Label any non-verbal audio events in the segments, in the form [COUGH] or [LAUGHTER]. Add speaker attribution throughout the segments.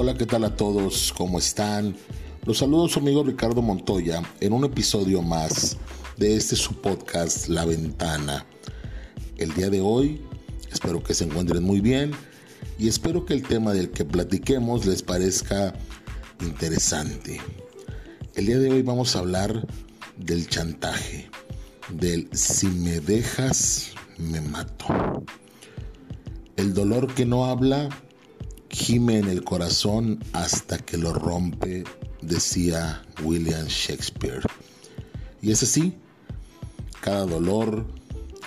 Speaker 1: Hola, ¿qué tal a todos? ¿Cómo están? Los saludo su amigo Ricardo Montoya en un episodio más de este su podcast La Ventana. El día de hoy espero que se encuentren muy bien y espero que el tema del que platiquemos les parezca interesante. El día de hoy vamos a hablar del chantaje, del si me dejas, me mato. El dolor que no habla gime en el corazón hasta que lo rompe, decía William Shakespeare. Y es así, cada dolor,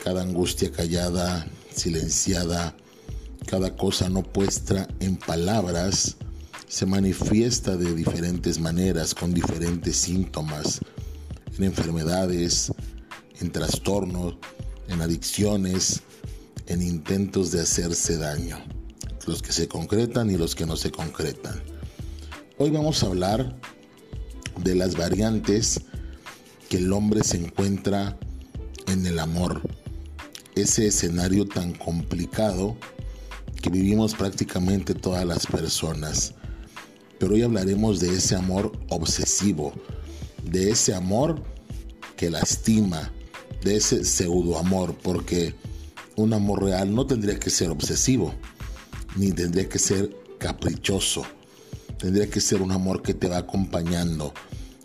Speaker 1: cada angustia callada, silenciada, cada cosa no puesta en palabras, se manifiesta de diferentes maneras, con diferentes síntomas, en enfermedades, en trastornos, en adicciones, en intentos de hacerse daño los que se concretan y los que no se concretan. Hoy vamos a hablar de las variantes que el hombre se encuentra en el amor. Ese escenario tan complicado que vivimos prácticamente todas las personas. Pero hoy hablaremos de ese amor obsesivo, de ese amor que lastima, de ese pseudo amor, porque un amor real no tendría que ser obsesivo ni tendría que ser caprichoso. Tendría que ser un amor que te va acompañando,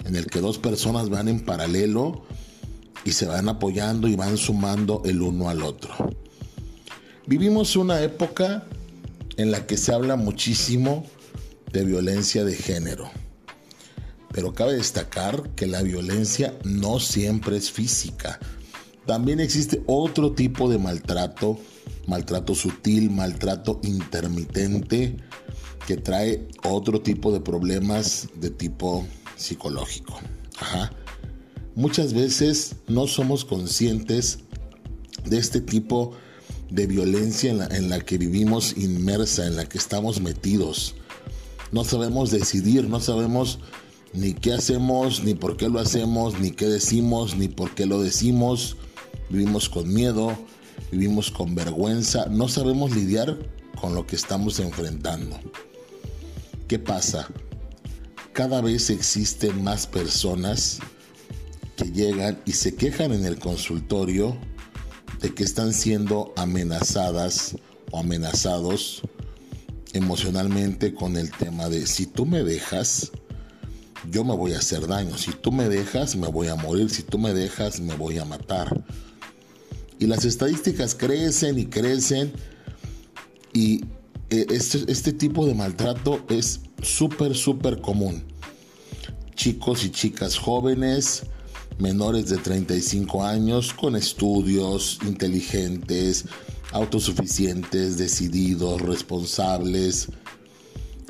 Speaker 1: en el que dos personas van en paralelo y se van apoyando y van sumando el uno al otro. Vivimos una época en la que se habla muchísimo de violencia de género. Pero cabe destacar que la violencia no siempre es física. También existe otro tipo de maltrato maltrato sutil, maltrato intermitente, que trae otro tipo de problemas de tipo psicológico. Muchas veces no somos conscientes de este tipo de violencia en la, que vivimos inmersa, en la que estamos metidos. No sabemos decidir, no sabemos ni qué hacemos, ni por qué lo hacemos, ni qué decimos, ni por qué lo decimos. Vivimos con miedo, vivimos con vergüenza, no sabemos lidiar con lo que estamos enfrentando. ¿Qué pasa? Cada vez existen más personas que llegan y se quejan en el consultorio de que están siendo amenazadas o amenazados emocionalmente con el tema de si tú me dejas, yo me voy a hacer daño, si tú me dejas, me voy a morir, si tú me dejas, me voy a matar. Y las estadísticas crecen y crecen y eh, este, este tipo de maltrato es súper, súper común. Chicos y chicas jóvenes, menores de 35 años, con estudios, inteligentes, autosuficientes, decididos, responsables,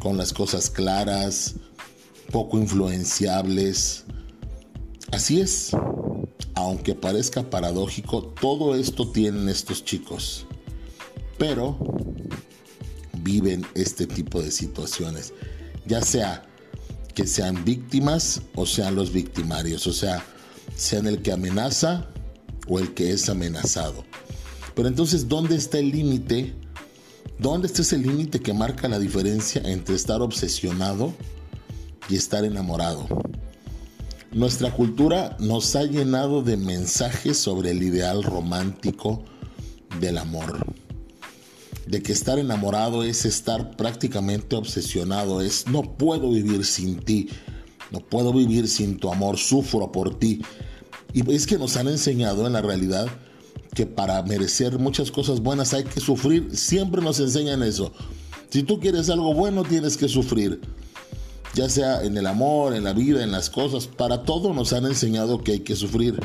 Speaker 1: con las cosas claras, poco influenciables. Así es aunque parezca paradójico, todo esto tienen estos chicos. Pero viven este tipo de situaciones. Ya sea que sean víctimas o sean los victimarios. O sea, sean el que amenaza o el que es amenazado. Pero entonces, ¿dónde está el límite? ¿Dónde está ese límite que marca la diferencia entre estar obsesionado y estar enamorado? Nuestra cultura nos ha llenado de mensajes sobre el ideal romántico del amor. De que estar enamorado es estar prácticamente obsesionado, es no puedo vivir sin ti, no puedo vivir sin tu amor, sufro por ti. Y es que nos han enseñado en la realidad que para merecer muchas cosas buenas hay que sufrir, siempre nos enseñan eso. Si tú quieres algo bueno tienes que sufrir ya sea en el amor, en la vida, en las cosas, para todo nos han enseñado que hay que sufrir.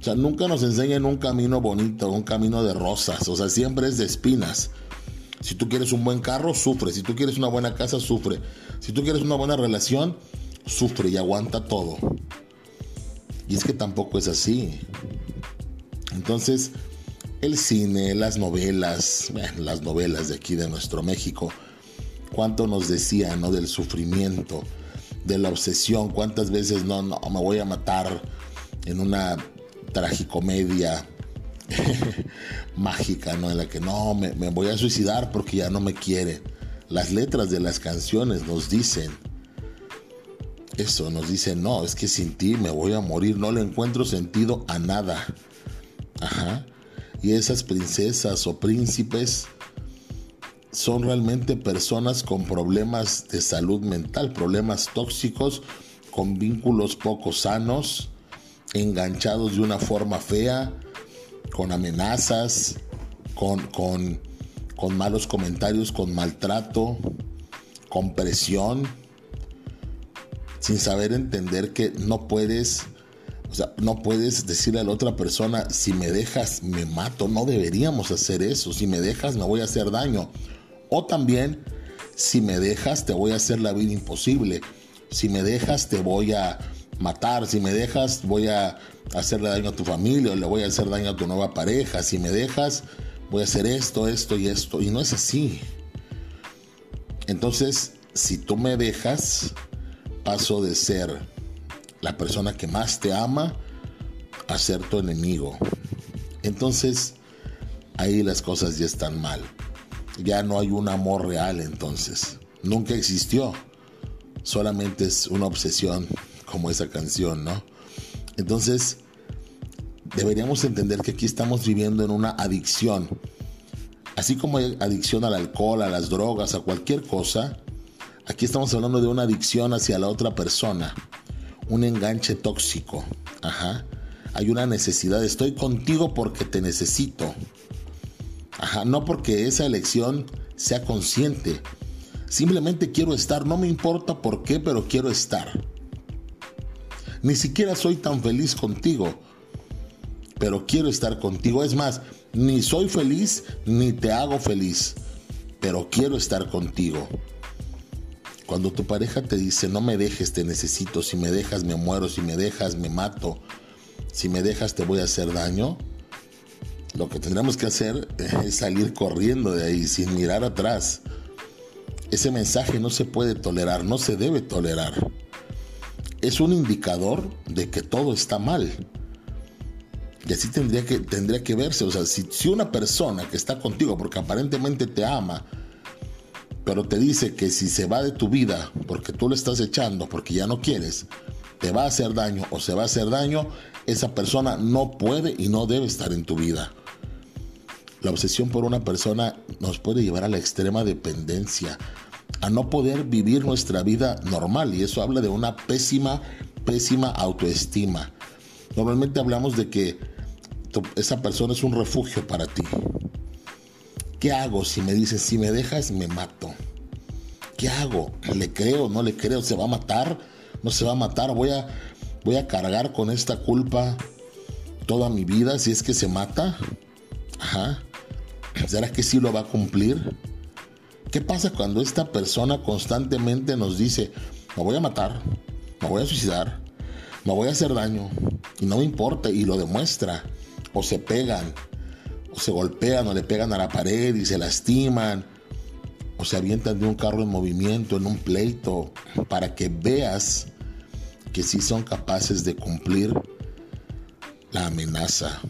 Speaker 1: O sea, nunca nos enseñan un camino bonito, un camino de rosas, o sea, siempre es de espinas. Si tú quieres un buen carro, sufre. Si tú quieres una buena casa, sufre. Si tú quieres una buena relación, sufre y aguanta todo. Y es que tampoco es así. Entonces, el cine, las novelas, las novelas de aquí de nuestro México, cuánto nos decía, ¿no? Del sufrimiento, de la obsesión, cuántas veces no, no, me voy a matar en una tragicomedia [LAUGHS] mágica, ¿no? En la que no, me, me, voy a suicidar porque ya no me quiere. Las letras de las canciones nos dicen eso, nos dicen, no, es que sin ti me voy a morir, no le encuentro sentido a nada. Ajá. Y esas princesas o príncipes son realmente personas con problemas de salud mental, problemas tóxicos, con vínculos poco sanos, enganchados de una forma fea, con amenazas, con, con, con malos comentarios, con maltrato, con presión, sin saber entender que no puedes, o sea, no puedes decirle a la otra persona, si me dejas, me mato, no deberíamos hacer eso, si me dejas, me voy a hacer daño. O también, si me dejas, te voy a hacer la vida imposible. Si me dejas, te voy a matar. Si me dejas, voy a hacerle daño a tu familia o le voy a hacer daño a tu nueva pareja. Si me dejas, voy a hacer esto, esto y esto. Y no es así. Entonces, si tú me dejas, paso de ser la persona que más te ama a ser tu enemigo. Entonces, ahí las cosas ya están mal ya no hay un amor real entonces. Nunca existió. Solamente es una obsesión como esa canción, ¿no? Entonces, deberíamos entender que aquí estamos viviendo en una adicción. Así como hay adicción al alcohol, a las drogas, a cualquier cosa, aquí estamos hablando de una adicción hacia la otra persona. Un enganche tóxico. Ajá. Hay una necesidad. Estoy contigo porque te necesito no porque esa elección sea consciente. Simplemente quiero estar, no me importa por qué, pero quiero estar. Ni siquiera soy tan feliz contigo, pero quiero estar contigo. Es más, ni soy feliz ni te hago feliz, pero quiero estar contigo. Cuando tu pareja te dice, no me dejes, te necesito, si me dejas me muero, si me dejas me mato, si me dejas te voy a hacer daño, lo que tendremos que hacer es salir corriendo de ahí sin mirar atrás. Ese mensaje no se puede tolerar, no se debe tolerar. Es un indicador de que todo está mal. Y así tendría que, tendría que verse. O sea, si, si una persona que está contigo, porque aparentemente te ama, pero te dice que si se va de tu vida porque tú lo estás echando, porque ya no quieres, te va a hacer daño o se va a hacer daño, esa persona no puede y no debe estar en tu vida. La obsesión por una persona nos puede llevar a la extrema dependencia, a no poder vivir nuestra vida normal y eso habla de una pésima, pésima autoestima. Normalmente hablamos de que esa persona es un refugio para ti. ¿Qué hago si me dices, si me dejas, me mato? ¿Qué hago? ¿Le creo? ¿No le creo? ¿Se va a matar? ¿No se va a matar? ¿Voy a, voy a cargar con esta culpa toda mi vida si es que se mata? Ajá. ¿Será que sí lo va a cumplir? ¿Qué pasa cuando esta persona constantemente nos dice, me voy a matar, me voy a suicidar, me voy a hacer daño, y no me importa, y lo demuestra? O se pegan, o se golpean, o le pegan a la pared y se lastiman, o se avientan de un carro en movimiento, en un pleito, para que veas que sí son capaces de cumplir la amenaza.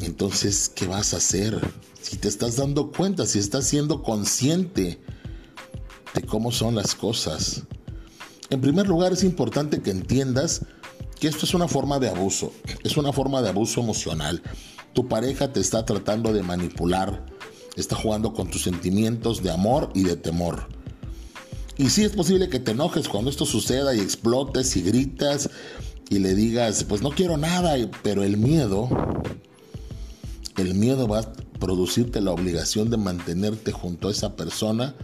Speaker 1: Entonces, ¿qué vas a hacer? Si te estás dando cuenta, si estás siendo consciente de cómo son las cosas. En primer lugar, es importante que entiendas que esto es una forma de abuso, es una forma de abuso emocional. Tu pareja te está tratando de manipular, está jugando con tus sentimientos de amor y de temor. Y sí es posible que te enojes cuando esto suceda y explotes y gritas y le digas, pues no quiero nada, pero el miedo, el miedo va producirte la obligación de mantenerte junto a esa persona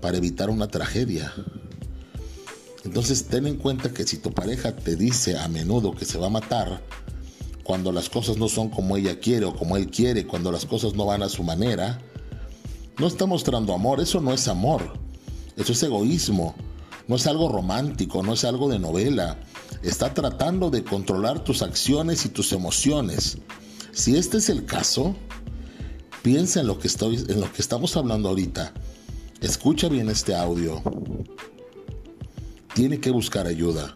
Speaker 1: para evitar una tragedia. Entonces ten en cuenta que si tu pareja te dice a menudo que se va a matar, cuando las cosas no son como ella quiere o como él quiere, cuando las cosas no van a su manera, no está mostrando amor, eso no es amor, eso es egoísmo, no es algo romántico, no es algo de novela, está tratando de controlar tus acciones y tus emociones. Si este es el caso, Piensa en lo que, estoy, en lo que estamos hablando ahorita. Escucha bien este audio. Tiene que buscar ayuda.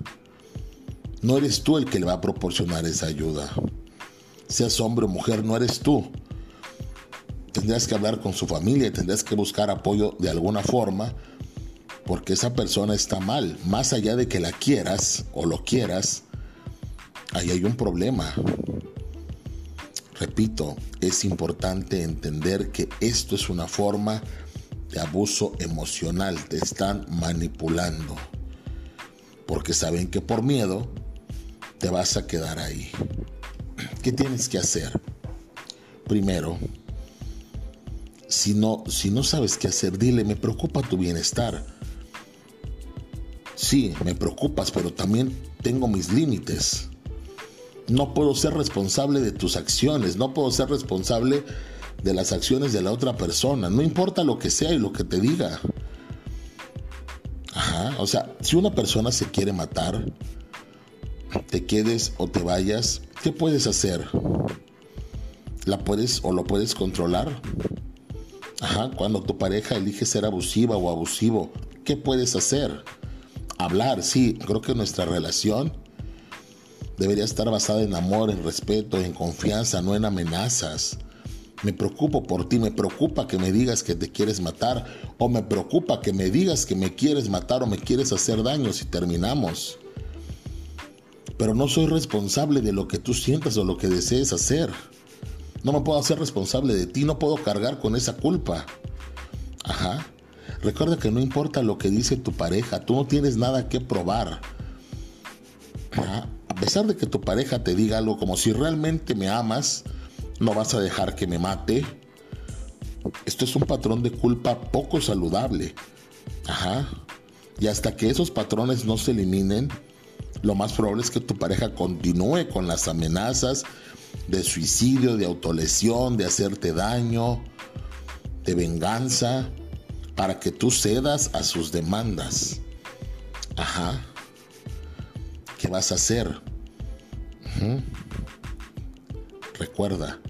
Speaker 1: No eres tú el que le va a proporcionar esa ayuda. Seas hombre o mujer, no eres tú. tendrías que hablar con su familia y tendrías que buscar apoyo de alguna forma porque esa persona está mal. Más allá de que la quieras o lo quieras, ahí hay un problema. Repito, es importante entender que esto es una forma de abuso emocional, te están manipulando, porque saben que por miedo te vas a quedar ahí. ¿Qué tienes que hacer? Primero, si no, si no sabes qué hacer, dile, me preocupa tu bienestar. Sí, me preocupas, pero también tengo mis límites. No puedo ser responsable de tus acciones, no puedo ser responsable de las acciones de la otra persona, no importa lo que sea y lo que te diga. Ajá, o sea, si una persona se quiere matar, te quedes o te vayas, ¿qué puedes hacer? ¿La puedes o lo puedes controlar? Ajá, cuando tu pareja elige ser abusiva o abusivo, ¿qué puedes hacer? Hablar, sí, creo que nuestra relación debería estar basada en amor, en respeto, en confianza, no en amenazas. Me preocupo por ti, me preocupa que me digas que te quieres matar o me preocupa que me digas que me quieres matar o me quieres hacer daño si terminamos. Pero no soy responsable de lo que tú sientas o lo que desees hacer. No me puedo hacer responsable de ti, no puedo cargar con esa culpa. Ajá. Recuerda que no importa lo que dice tu pareja, tú no tienes nada que probar. Ajá pesar de que tu pareja te diga algo como si realmente me amas, no vas a dejar que me mate. Esto es un patrón de culpa poco saludable. Ajá. Y hasta que esos patrones no se eliminen, lo más probable es que tu pareja continúe con las amenazas de suicidio, de autolesión, de hacerte daño, de venganza, para que tú cedas a sus demandas. Ajá. ¿Qué vas a hacer? Recuerda,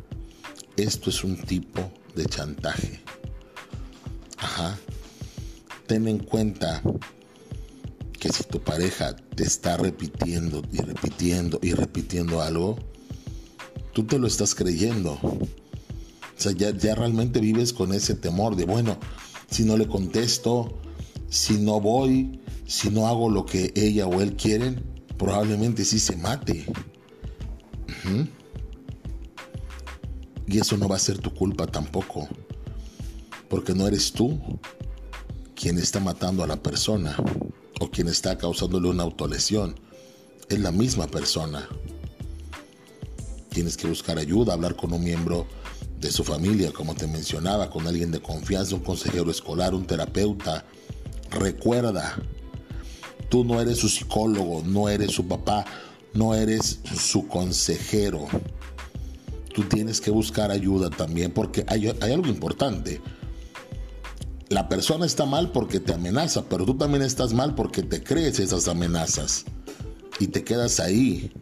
Speaker 1: esto es un tipo de chantaje. Ajá. Ten en cuenta que si tu pareja te está repitiendo y repitiendo y repitiendo algo, tú te lo estás creyendo. O sea, ya, ya realmente vives con ese temor de, bueno, si no le contesto, si no voy, si no hago lo que ella o él quieren, probablemente sí se mate. Y eso no va a ser tu culpa tampoco, porque no eres tú quien está matando a la persona o quien está causándole una autolesión. Es la misma persona. Tienes que buscar ayuda, hablar con un miembro de su familia, como te mencionaba, con alguien de confianza, un consejero escolar, un terapeuta. Recuerda, tú no eres su psicólogo, no eres su papá, no eres su consejero. Tú tienes que buscar ayuda también porque hay, algo importante. La persona está mal porque te amenaza, pero tú también estás mal porque te crees esas amenazas y te quedas ahí.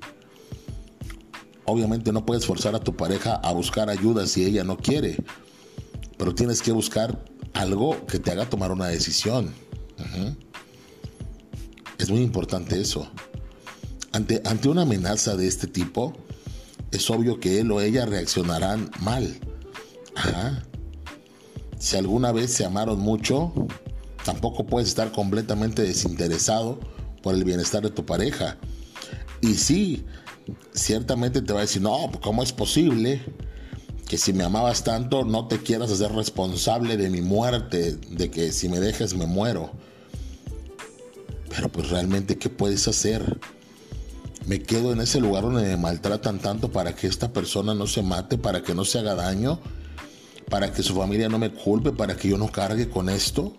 Speaker 1: Obviamente no puedes forzar a tu pareja a buscar ayuda si ella no quiere, pero tienes que buscar algo que te haga tomar una decisión. Es muy importante eso. Ante, una amenaza de este tipo, es obvio que él o ella reaccionarán mal. Si alguna vez se amaron mucho, tampoco puedes estar completamente desinteresado por el bienestar de tu pareja. Y sí, ciertamente te va a decir, no, ¿cómo es posible que si me amabas tanto no te quieras hacer responsable de mi muerte, de que si me dejes me muero? Pero pues realmente, ¿qué puedes hacer? Me quedo en ese lugar donde me maltratan tanto para que esta persona no se mate, para que no se haga daño, para que su familia no me culpe, para que yo no cargue con esto.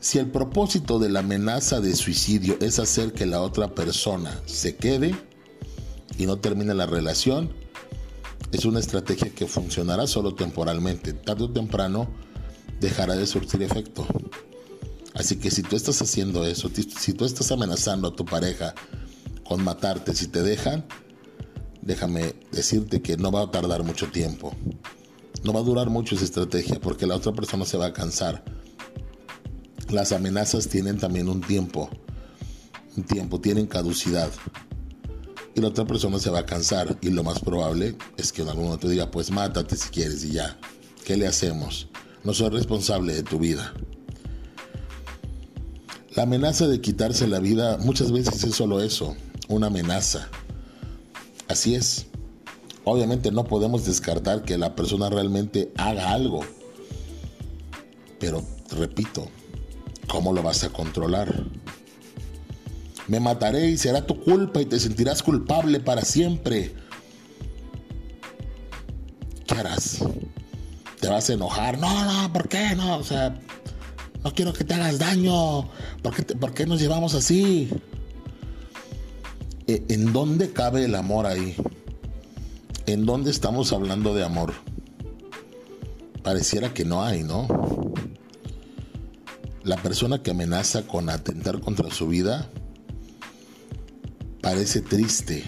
Speaker 1: Si el propósito de la amenaza de suicidio es hacer que la otra persona se quede y no termine la relación, es una estrategia que funcionará solo temporalmente. Tarde o temprano dejará de surtir efecto. Así que si tú estás haciendo eso, si tú estás amenazando a tu pareja con matarte si te dejan, déjame decirte que no va a tardar mucho tiempo. No va a durar mucho esa estrategia porque la otra persona se va a cansar. Las amenazas tienen también un tiempo. Un tiempo, tienen caducidad. y la otra persona se va a cansar y lo más probable es que en algún momento diga, pues mátate si quieres y ya. ¿Qué le hacemos? No soy responsable de tu vida. La amenaza de quitarse la vida muchas veces es solo eso, una amenaza. Así es. Obviamente no podemos descartar que la persona realmente haga algo. Pero, repito, ¿cómo lo vas a controlar? Me mataré y será tu culpa y te sentirás culpable para siempre. ¿Qué harás? ¿Te vas a enojar? No, no, ¿por qué? No, o sea, no quiero que te hagas daño. ¿Por qué, por qué nos llevamos así? Eh, ¿En dónde cabe el amor ahí? ¿En dónde estamos hablando de amor? Pareciera que no hay, ¿no? La persona que amenaza con atentar contra su vida parece triste,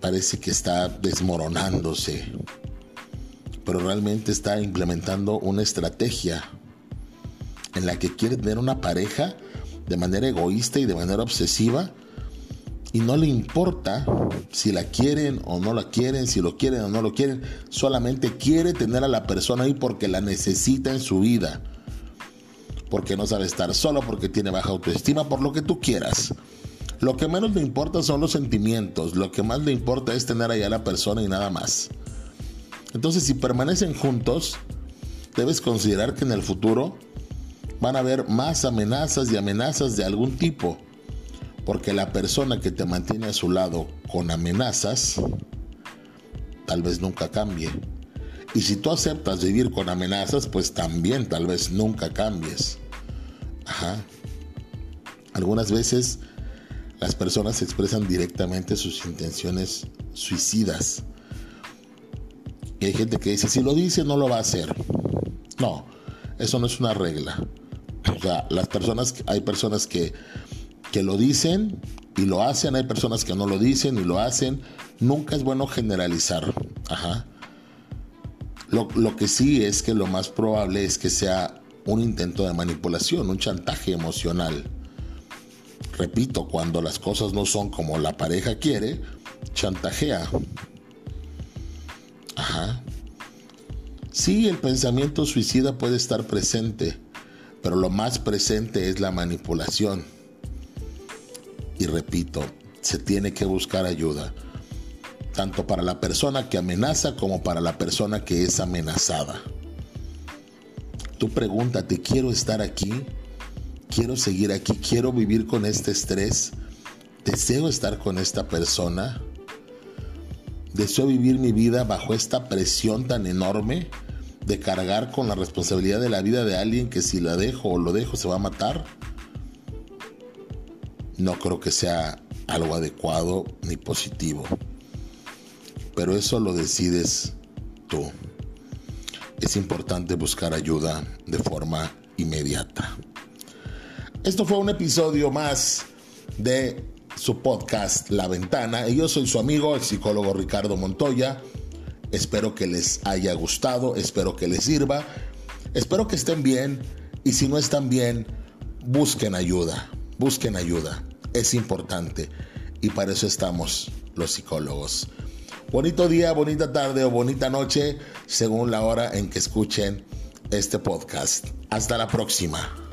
Speaker 1: parece que está desmoronándose, pero realmente está implementando una estrategia en la que quiere tener una pareja de manera egoísta y de manera obsesiva y no le importa si la quieren o no la quieren, si lo quieren o no lo quieren, solamente quiere tener a la persona ahí porque la necesita en su vida, porque no sabe estar solo, porque tiene baja autoestima, por lo que tú quieras. Lo que menos le importa son los sentimientos, lo que más le importa es tener allá a la persona y nada más. Entonces, si permanecen juntos, debes considerar que en el futuro van a haber más amenazas y amenazas de algún tipo, porque la persona que te mantiene a su lado con amenazas, tal vez nunca cambie. Y si tú aceptas vivir con amenazas, pues también tal vez nunca cambies. Ajá. Algunas veces las personas expresan directamente sus intenciones suicidas. Y hay gente que dice, si lo dice, no lo va a hacer. No, eso no es una regla. O sea, las personas, hay personas que, que lo dicen y lo hacen, hay personas que no lo dicen y lo hacen. Nunca es bueno generalizar. Ajá. Lo, lo que sí es que lo más probable es que sea un intento de manipulación, un chantaje emocional. Repito, cuando las cosas no son como la pareja quiere, chantajea. Ajá. Sí, el pensamiento suicida puede estar presente, pero lo más presente es la manipulación. Y repito, se tiene que buscar ayuda, tanto para la persona que amenaza como para la persona que es amenazada. Tú pregúntate, ¿quiero estar aquí? quiero seguir aquí, quiero vivir con este estrés, deseo estar con esta persona, deseo vivir mi vida bajo esta presión tan enorme de cargar con la responsabilidad de la vida de alguien que si la dejo o lo dejo se va a matar. No creo que sea algo adecuado ni positivo. Pero eso lo decides tú. Es importante buscar ayuda de forma inmediata. Esto fue un episodio más de su podcast La Ventana. Y yo soy su amigo, el psicólogo Ricardo Montoya. Espero que les haya gustado, espero que les sirva, espero que estén bien y si no están bien, busquen ayuda, busquen ayuda. Es importante y para eso estamos los psicólogos. Bonito día, bonita tarde o bonita noche, según la hora en que escuchen este podcast. Hasta la próxima.